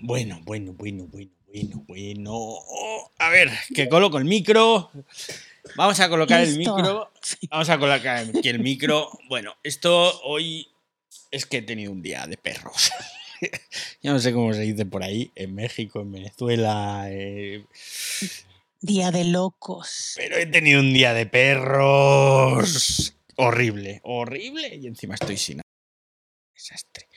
bueno, bueno, bueno, bueno, bueno, bueno. A ver, que coloco el micro. Vamos a colocar el micro. Vamos a colocar aquí el micro. Bueno, esto hoy es que he tenido un día de perros. Yo no sé cómo se dice por ahí, en México, en Venezuela. eh, Día de locos. Pero he tenido un día de perros. Horrible, horrible. Y encima estoy sin. Desastre.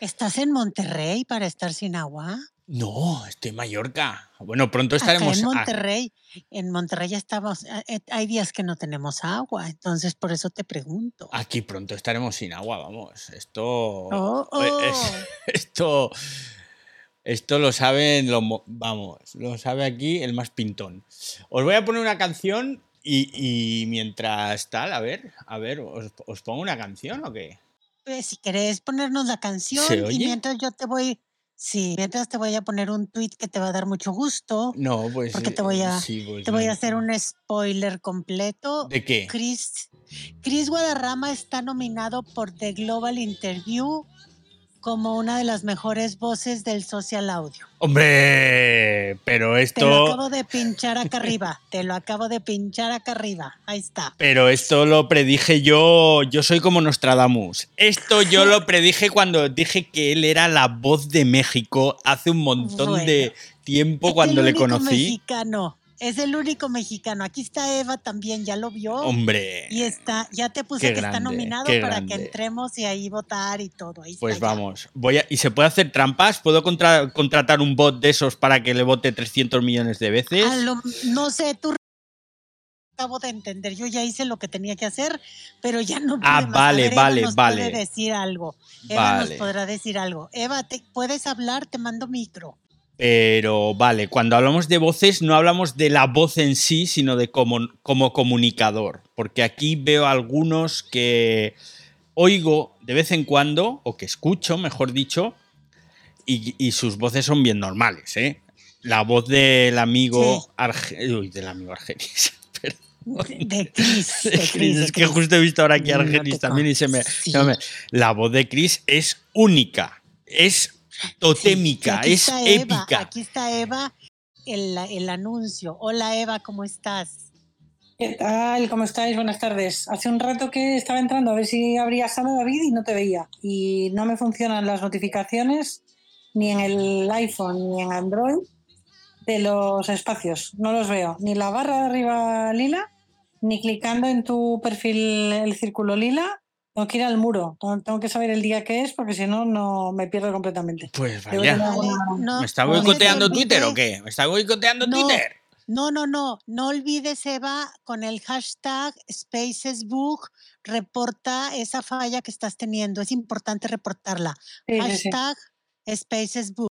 ¿Estás en Monterrey para estar sin agua? No, estoy en Mallorca. Bueno, pronto Acá estaremos. en a- Monterrey, en Monterrey ya estamos, eh, eh, hay días que no tenemos agua, entonces por eso te pregunto. Aquí pronto estaremos sin agua, vamos. Esto. Oh, eh, es- oh. esto. Esto lo saben, lo, mo- vamos, lo sabe aquí el más pintón. Os voy a poner una canción y, y mientras tal, a ver, a ver, ¿os, os pongo una canción o qué? Si querés ponernos la canción ¿Se y mientras yo te voy, sí, mientras te voy a poner un tweet que te va a dar mucho gusto, No, pues. Porque te eh, voy a- sí, pues te voy a hacer un spoiler completo. ¿De qué? Chris, Chris Guadarrama está nominado por The Global Interview como una de las mejores voces del social audio. Hombre, pero Te lo esto. acabo de pinchar acá arriba. Te lo acabo de pinchar acá arriba. Ahí está. Pero esto lo predije yo, yo soy como Nostradamus. Esto yo lo predije cuando dije que él era la voz de México hace un montón de tiempo cuando le conocí. mexicano. Es el único mexicano. Aquí está Eva también, ya lo vio. Hombre, Y está, ya te puse que está nominado para grande. que entremos y ahí votar y todo. Ahí pues está ya. vamos. Voy a, ¿Y se puede hacer trampas? ¿Puedo contra- contratar un bot de esos para que le vote 300 millones de veces? Lo- no sé, tú acabo de entender. Yo ya hice lo que tenía que hacer, pero ya no pude Ah, más. Vale, ver, Eva vale, nos vale. Puede decir algo. Eva Vale. nos podrá decir algo. Eva, ¿te puedes hablar? Te mando micro. Pero vale, cuando hablamos de voces no hablamos de la voz en sí, sino de como, como comunicador. Porque aquí veo algunos que oigo de vez en cuando, o que escucho, mejor dicho, y, y sus voces son bien normales, ¿eh? La voz del amigo Sí. Arge- Uy, del amigo Argenis. De, de Chris. De es que justo he visto ahora aquí a Argenis también y se me, Sí. se me- La voz de Chris es única, es totémica, es Eva, épica. Aquí está Eva, el, el anuncio. Hola Eva, ¿cómo estás? ¿Qué tal? ¿Cómo estáis? Buenas tardes. Hace un rato que estaba entrando a ver si abría sala David y no te veía. Y no me funcionan las notificaciones ni en el iPhone ni en Android de los espacios. No los veo. Ni la barra de arriba lila, ni clicando en tu perfil el círculo lila. Tengo que ir al muro. Tengo- que saber el día que es porque si no, no me pierdo completamente. Pues vaya. no- ¿Me está boicoteando Twitter o qué? ¿Me está boicoteando No. Twitter? No, no, no, no olvides, Eva, con el hashtag SpacesBook, reporta esa falla que estás teniendo. Es importante reportarla. Sí, sí, sí. hashtag SpacesBook.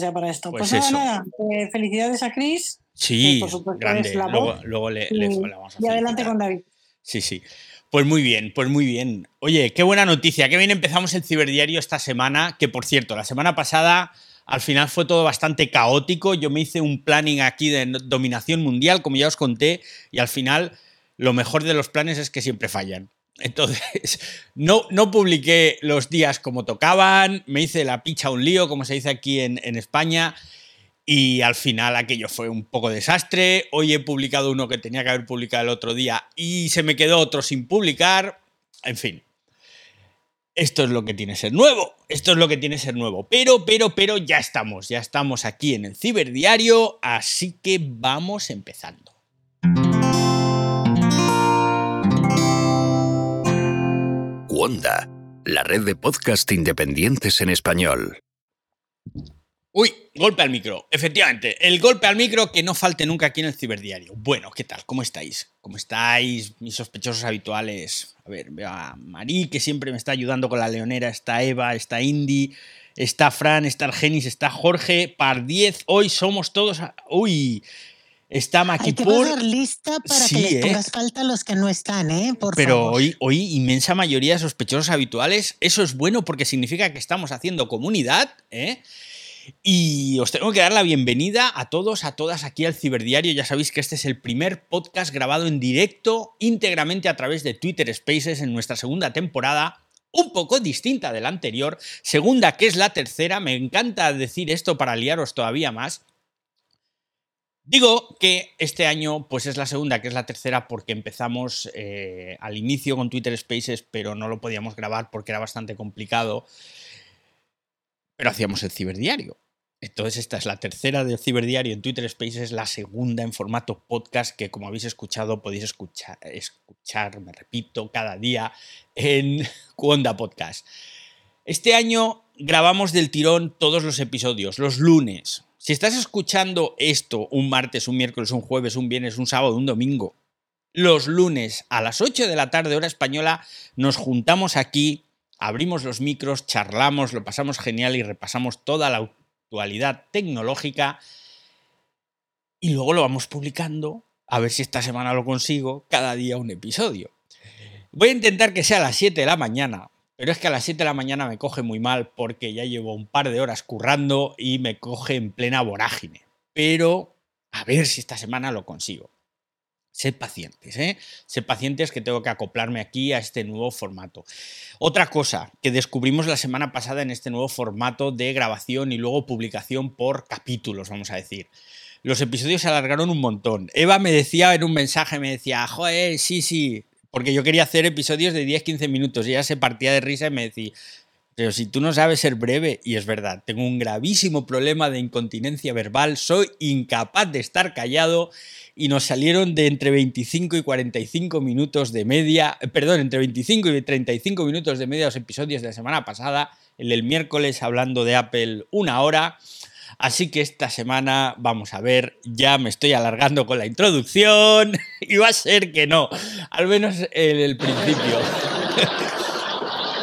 Ya para esto. Pues Pues, nada, eso. nada. eh, felicidades a Chris Sí, por supuesto, grande. es la Luego, le, y, le- le vamos a y adelante felicitar. con David. Sí, sí. Pues muy bien, pues muy bien. Oye, qué buena noticia. Qué bien empezamos el ciberdiario esta semana. Que por cierto, la semana pasada al final fue todo bastante caótico. Yo me hice un planning aquí de dominación mundial, como ya os conté, y al final lo mejor de los planes es que siempre fallan. Entonces, no, no publiqué los días como tocaban, me hice la picha un lío, como se dice aquí en, en España, y al final aquello fue un poco desastre. Hoy he publicado uno que tenía que haber publicado el otro día y se me quedó otro sin publicar. En fin. Esto es lo que tiene ser nuevo. Esto es lo que tiene ser nuevo. Pero, pero, pero ya estamos. Ya estamos aquí en el ciberdiario. Así que vamos empezando. Wanda, la red de podcast independientes en español. Uy, golpe al micro. Efectivamente, el golpe al micro que no falte nunca aquí en el ciberdiario. Bueno, ¿qué tal? ¿Cómo estáis? ¿Cómo estáis, mis sospechosos habituales? A ver, veo a Marí, que siempre me está ayudando con la leonera. Está Eva, está Indy, está Fran, está Argenis, está Jorge. Par 10, hoy somos todos. a- Uy, está Hay que lista para Sí, que les ¿eh? pongas falta a los que no están, ¿eh? Por Pero favor. hoy, hoy inmensa mayoría de sospechosos habituales. Eso es bueno porque significa que estamos haciendo comunidad, ¿eh? Y os tengo que dar la bienvenida a todos, a todas aquí al Ciberdiario. Ya sabéis que este es el primer podcast grabado en directo íntegramente a través de Twitter Spaces en nuestra segunda temporada. un poco distinta de la anterior. Segunda, que es la tercera. Me encanta decir esto para liaros todavía más. Digo que este año pues es la segunda, que es la tercera, porque empezamos eh, al inicio con Twitter Spaces, pero no lo podíamos grabar porque era bastante complicado. Pero hacíamos el ciberdiario. Entonces esta es la tercera del ciberdiario en Twitter Spaces, la segunda en formato podcast que como habéis escuchado podéis escuchar, escuchar me repito, cada día en Cuonda Podcast. Este año grabamos del tirón todos los episodios, los lunes. Si estás escuchando esto un martes, un miércoles, un jueves, un viernes, un sábado, un domingo, los lunes a las 8 de la tarde hora española nos juntamos aquí, abrimos los micros, charlamos, lo pasamos genial y repasamos toda la actualidad tecnológica y luego lo vamos publicando, a ver si esta semana lo consigo, cada día un episodio. Voy a intentar que sea a las 7 de la mañana, pero es que a las 7 de la mañana me coge muy mal porque ya llevo un par de horas currando y me coge en plena vorágine. Pero a ver si esta semana lo consigo. Sed pacientes, ¿eh? Sed pacientes que tengo que acoplarme aquí a este nuevo formato. Otra cosa que descubrimos la semana pasada en este nuevo formato de grabación y luego publicación por capítulos, vamos a decir. Los episodios se alargaron un montón. Eva me decía en un mensaje, me decía, joder, sí, sí, porque yo quería hacer episodios de 10-15 minutos y ella se partía de risa y me decía, pero si tú no sabes ser breve, y es verdad, tengo un gravísimo problema de incontinencia verbal, soy incapaz de estar callado y nos salieron de entre 25 y 45 minutos de media, eh, perdón, entre 25 y 35 minutos de media los episodios de la semana pasada, el del miércoles hablando de Apple una hora. Así que esta semana vamos a ver, ya me estoy alargando con la introducción y va a ser que no, al menos en el principio.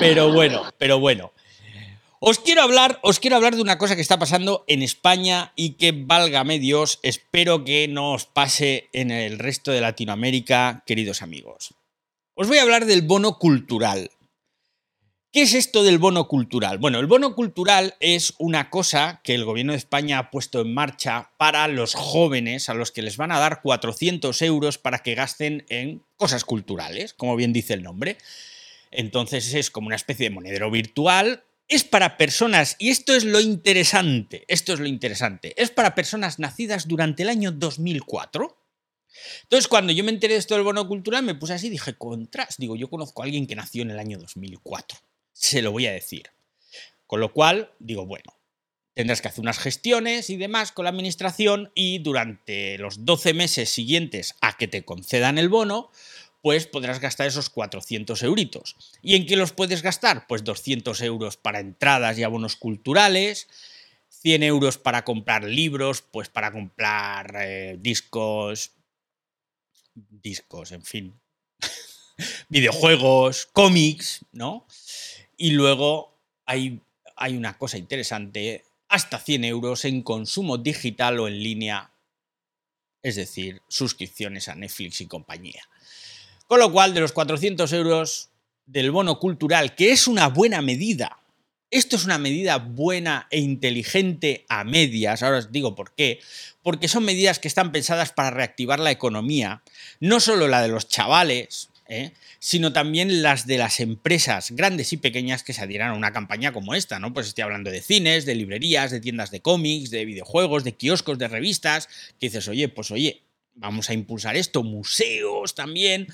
Pero bueno, pero bueno. Os quiero hablar, os quiero hablar de una cosa que está pasando en España y que válgame Dios, espero que no os pase en el resto de Latinoamérica, queridos amigos. Os voy a hablar del bono cultural. ¿Qué es esto del bono cultural? Bueno, el bono cultural es una cosa que el gobierno de España ha puesto en marcha para los jóvenes a los que les van a dar 400 euros para que gasten en cosas culturales, como bien dice el nombre. Entonces es como una especie de monedero virtual. Es para personas, y esto es lo interesante, esto es lo interesante, es para personas nacidas durante el año 2004. Entonces, cuando yo me enteré de esto del bono cultural, me puse así y dije, contras, digo, yo conozco a alguien que nació en el año 2004 se lo voy a decir. Con lo cual, digo, bueno, tendrás que hacer unas gestiones y demás con la administración y durante los 12 meses siguientes a que te concedan el bono, pues podrás gastar esos 400 euritos. ¿Y en qué los puedes gastar? Pues 200 euros para entradas y abonos culturales, 100 euros para comprar libros, pues para comprar eh, discos, discos, en fin, videojuegos, cómics, ¿no? Y luego hay, hay una cosa interesante, hasta 100 euros en consumo digital o en línea, es decir, suscripciones a Netflix y compañía. Con lo cual, de los 400 euros del bono cultural, que es una buena medida, esto es una medida buena e inteligente a medias, ahora os digo por qué, porque son medidas que están pensadas para reactivar la economía, no solo la de los chavales, ¿eh? sino también las de las empresas grandes y pequeñas que se adhieran a una campaña como esta, ¿no? Pues estoy hablando de cines, de librerías, de tiendas de cómics, de videojuegos, de kioscos, de revistas, que dices, oye, pues oye, vamos a impulsar esto, museos también.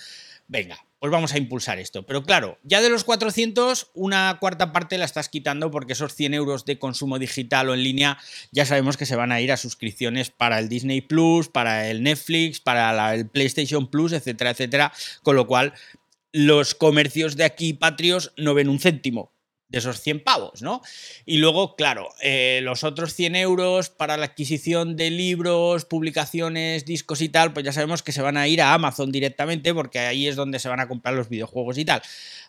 Venga, pues vamos a impulsar esto. Pero claro, ya de los 400, una cuarta parte la estás quitando porque esos 100 euros de consumo digital o en línea ya sabemos que se van a ir a suscripciones para el Disney Plus, para el Netflix, para el PlayStation Plus, etcétera, etcétera. Con lo cual, los comercios de aquí patrios no ven un céntimo de esos 100 pavos, ¿no? Y luego, claro, eh, los otros 100 euros para la adquisición de libros, publicaciones, discos y tal, pues ya sabemos que se van a ir a Amazon directamente porque ahí es donde se van a comprar los videojuegos y tal.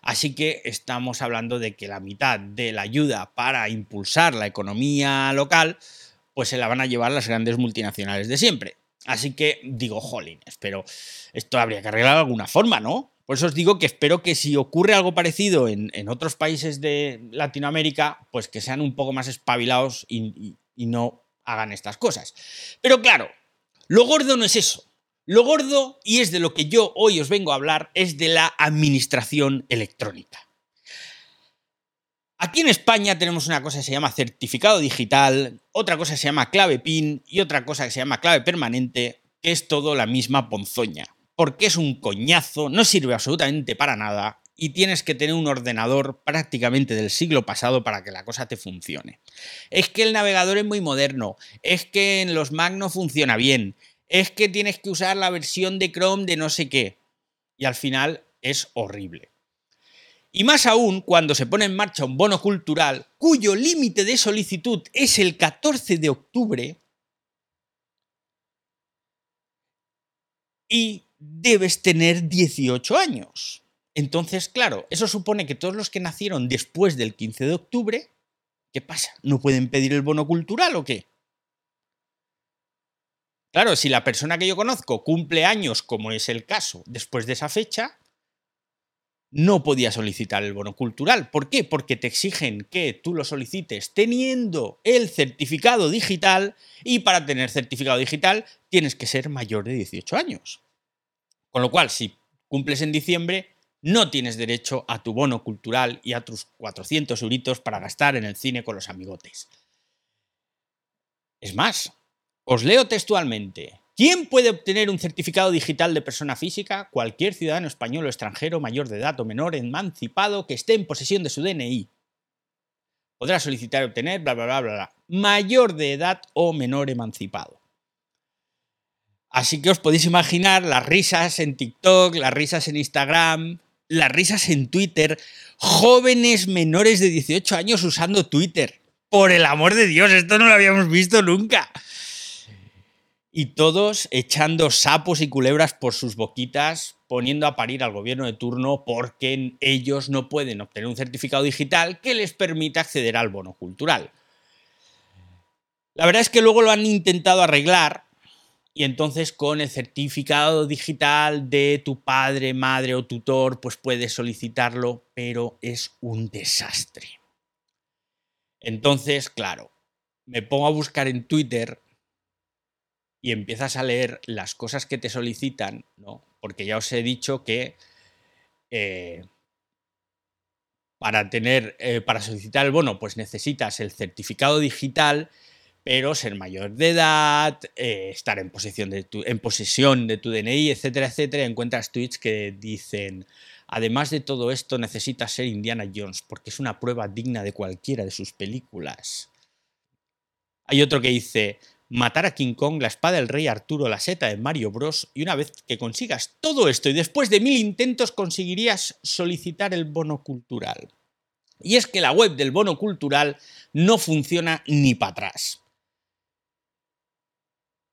Así que estamos hablando de que la mitad de la ayuda para impulsar la economía local, pues se la van a llevar las grandes multinacionales de siempre. Así que digo, jolín, pero esto habría que arreglar de alguna forma, ¿no? Por eso os digo que espero que si ocurre algo parecido en, otros países de Latinoamérica, pues que sean un poco más espabilados y, y no hagan estas cosas. Pero claro, lo gordo no es eso. Lo gordo, y es de lo que yo hoy os vengo a hablar, es de la administración electrónica. Aquí en España tenemos una cosa que se llama certificado digital, otra cosa que se llama clave PIN y otra cosa que se llama clave permanente, que es todo la misma ponzoña. Porque es un coñazo, no sirve absolutamente para nada y tienes que tener un ordenador prácticamente del siglo pasado para que la cosa te funcione. Es que el navegador es muy moderno, es que en los Mac no funciona bien, es que tienes que usar la versión de Chrome de no sé qué. Y al final es horrible. Y más aún cuando se pone en marcha un bono cultural cuyo límite de solicitud es el 14 de octubre y debes tener 18 años. Entonces, claro, eso supone que todos los que nacieron después del 15 de octubre, ¿qué pasa? ¿No pueden pedir el bono cultural o qué? Claro, si la persona que yo conozco cumple años, como es el caso, después de esa fecha, no podía solicitar el bono cultural. ¿Por qué? Porque te exigen que tú lo solicites teniendo el certificado digital y para tener certificado digital tienes que ser mayor de 18 años. Con lo cual, si cumples en diciembre, no tienes derecho a tu bono cultural y a tus 400 euritos para gastar en el cine con los amigotes. Es más, os leo textualmente. ¿Quién puede obtener un certificado digital de persona física? Cualquier ciudadano español o extranjero mayor de edad o menor emancipado que esté en posesión de su DNI. Podrá solicitar y obtener, bla, bla, bla, bla, bla. Mayor de edad o menor emancipado. Así que os podéis imaginar las risas en TikTok, las risas en Instagram, las risas en Twitter. Jóvenes menores de 18 años usando Twitter. Por el amor de Dios, esto no lo habíamos visto nunca y todos echando sapos y culebras por sus boquitas, poniendo a parir al gobierno de turno porque ellos no pueden obtener un certificado digital que les permita acceder al bono cultural. La verdad es que luego lo han intentado arreglar y entonces con el certificado digital de tu padre, madre o tutor, pues puedes solicitarlo, pero es un desastre. Entonces, claro, me pongo a buscar en Twitter y empiezas a leer las cosas que te solicitan, ¿no? Porque ya os he dicho que eh, para tener, eh, para solicitar el bono, pues necesitas el certificado digital, pero ser mayor de edad, eh, estar en posesión, de tu, en posesión de tu DNI, etcétera, etcétera. Encuentras tweets que dicen, además de todo esto, necesitas ser Indiana Jones, porque es una prueba digna de cualquiera de sus películas. Hay otro que dice, matar a King Kong, la espada del rey Arturo, la seta de Mario Bros. Y una vez que consigas todo esto y después de mil intentos conseguirías solicitar el bono cultural. Y es que la web del bono cultural no funciona ni para atrás.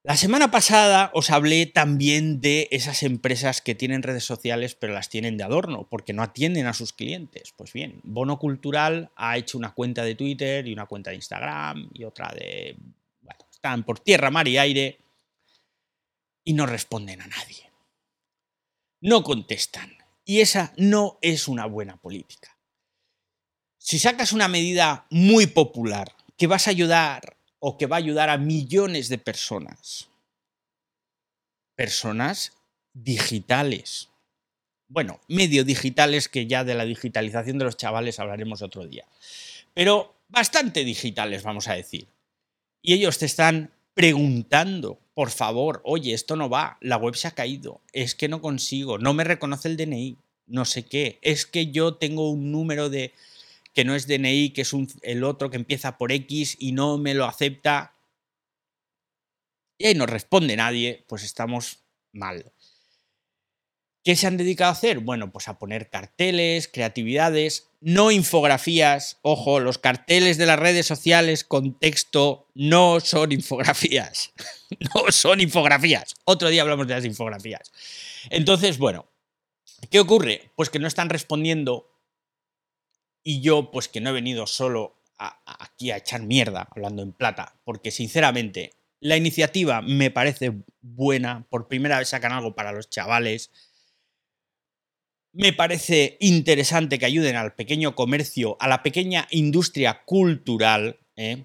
La semana pasada os hablé también de esas empresas que tienen redes sociales pero las tienen de adorno porque no atienden a sus clientes. Pues bien, Bono Cultural ha hecho una cuenta de Twitter y una cuenta de Instagram y otra de están por tierra, mar y aire y no responden a nadie. No contestan. Y esa no es una buena política. Si sacas una medida muy popular que vas a ayudar o que va a ayudar a millones de personas, personas digitales, bueno, medio digitales que ya de la digitalización de los chavales hablaremos otro día, pero bastante digitales, vamos a decir. Y ellos te están preguntando, por favor, oye, esto no va, la web se ha caído, es que no consigo, no me reconoce el DNI, no sé qué, es que yo tengo un número de que no es DNI, que es el otro que empieza por X y no me lo acepta. Y ahí no responde nadie, pues estamos mal. ¿Qué se han dedicado a hacer? Bueno, pues a poner carteles, creatividades, no infografías. Ojo, los carteles de las redes sociales con texto no son infografías. No son infografías. Otro día hablamos de las infografías. Entonces, bueno, ¿qué ocurre? Pues que no están respondiendo y yo, pues que no he venido solo aquí a echar mierda, hablando en plata, porque sinceramente la iniciativa me parece buena. Por primera vez sacan algo para los chavales me parece interesante que ayuden al pequeño comercio, a la pequeña industria cultural, ¿eh?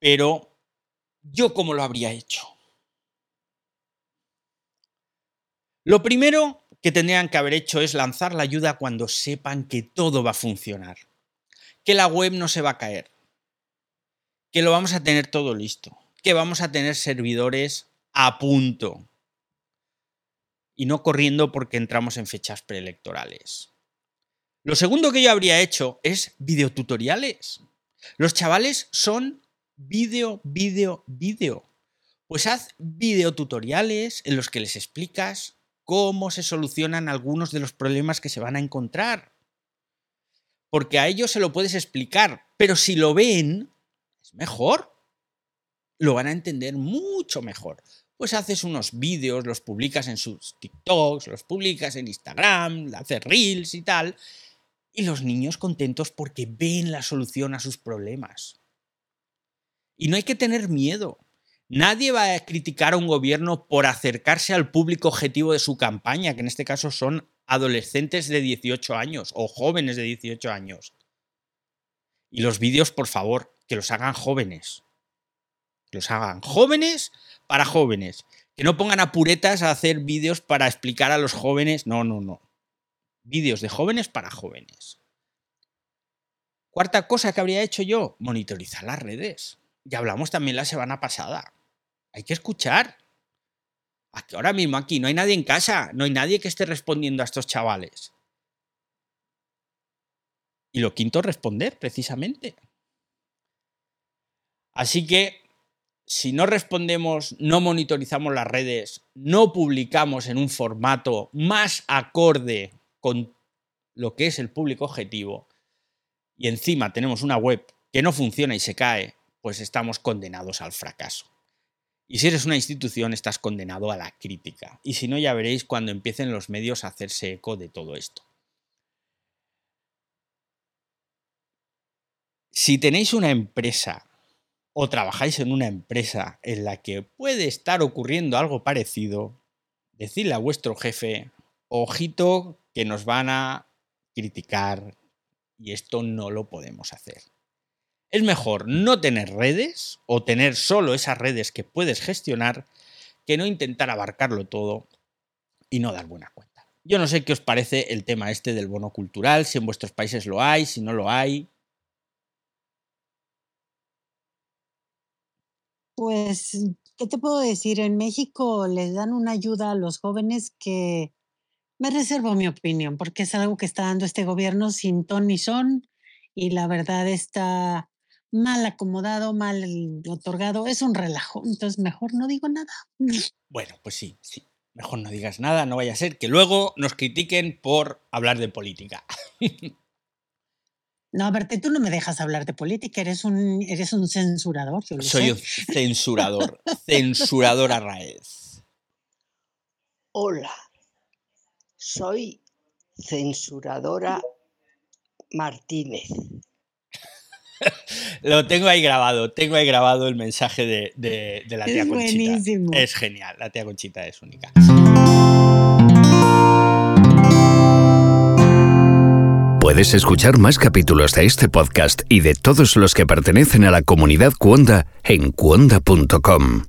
pero yo cómo lo habría hecho. Lo primero que tendrían que haber hecho es lanzar la ayuda cuando sepan que todo va a funcionar. que la web no se va a caer, que lo vamos a tener todo listo, que vamos a tener servidores a punto y no corriendo porque entramos en fechas preelectorales. Lo segundo que yo habría hecho es videotutoriales. Los chavales son vídeo, vídeo, vídeo. Pues haz videotutoriales en los que les explicas cómo se solucionan algunos de los problemas que se van a encontrar. Porque a ellos se lo puedes explicar, pero si lo ven, es mejor. Lo van a entender mucho mejor. Pues haces unos vídeos, los publicas en sus TikToks, los publicas en Instagram, haces reels y tal. Y los niños contentos porque ven la solución a sus problemas. Y no hay que tener miedo. Nadie va a criticar a un gobierno por acercarse al público objetivo de su campaña, que en este caso son adolescentes de 18 años o jóvenes de 18 años. Y los vídeos, por favor, que los hagan jóvenes. Que los hagan jóvenes para jóvenes. Que no pongan a puretas a hacer vídeos para explicar a los jóvenes. No, no, no. Vídeos de jóvenes para jóvenes. Cuarta cosa que habría hecho yo, monitorizar las redes. Ya hablamos también la semana pasada. Hay que escuchar. Ahora mismo aquí no hay nadie en casa, no hay nadie que esté respondiendo a estos chavales. Y lo quinto, responder, precisamente. Así que, si no respondemos, no monitorizamos las redes, no publicamos en un formato más acorde con lo que es el público objetivo, y encima tenemos una web que no funciona y se cae, pues estamos condenados al fracaso. Y si eres una institución, estás condenado a la crítica. Y si no, ya veréis cuando empiecen los medios a hacerse eco de todo esto. Si tenéis una empresa o trabajáis en una empresa en la que puede estar ocurriendo algo parecido, decidle a vuestro jefe, ojito, que nos van a criticar y esto no lo podemos hacer. Es mejor no tener redes o tener solo esas redes que puedes gestionar que no intentar abarcarlo todo y no dar buena cuenta. Yo no sé qué os parece el tema este del bono cultural, si en vuestros países lo hay, si no lo hay. Pues, ¿qué te puedo decir? En México les dan una ayuda a los jóvenes que me reservo mi opinión, porque es algo que está dando este gobierno sin ton ni son, y la verdad está mal acomodado, mal otorgado, es un relajo. Entonces, mejor no digo nada. Bueno, pues sí, sí. Mejor no digas nada, no vaya a ser que luego nos critiquen por hablar de política. No, a verte, tú no me dejas hablar de política, eres un, eres un censurador. Soy un censurador, censurador a raíz. Hola, soy censuradora Martínez. Lo tengo ahí grabado, tengo ahí grabado el mensaje de, la tía Conchita. Es genial, la tía Conchita es única. Puedes escuchar más capítulos de este podcast y de todos los que pertenecen a la comunidad Cuonda en cuonda.com.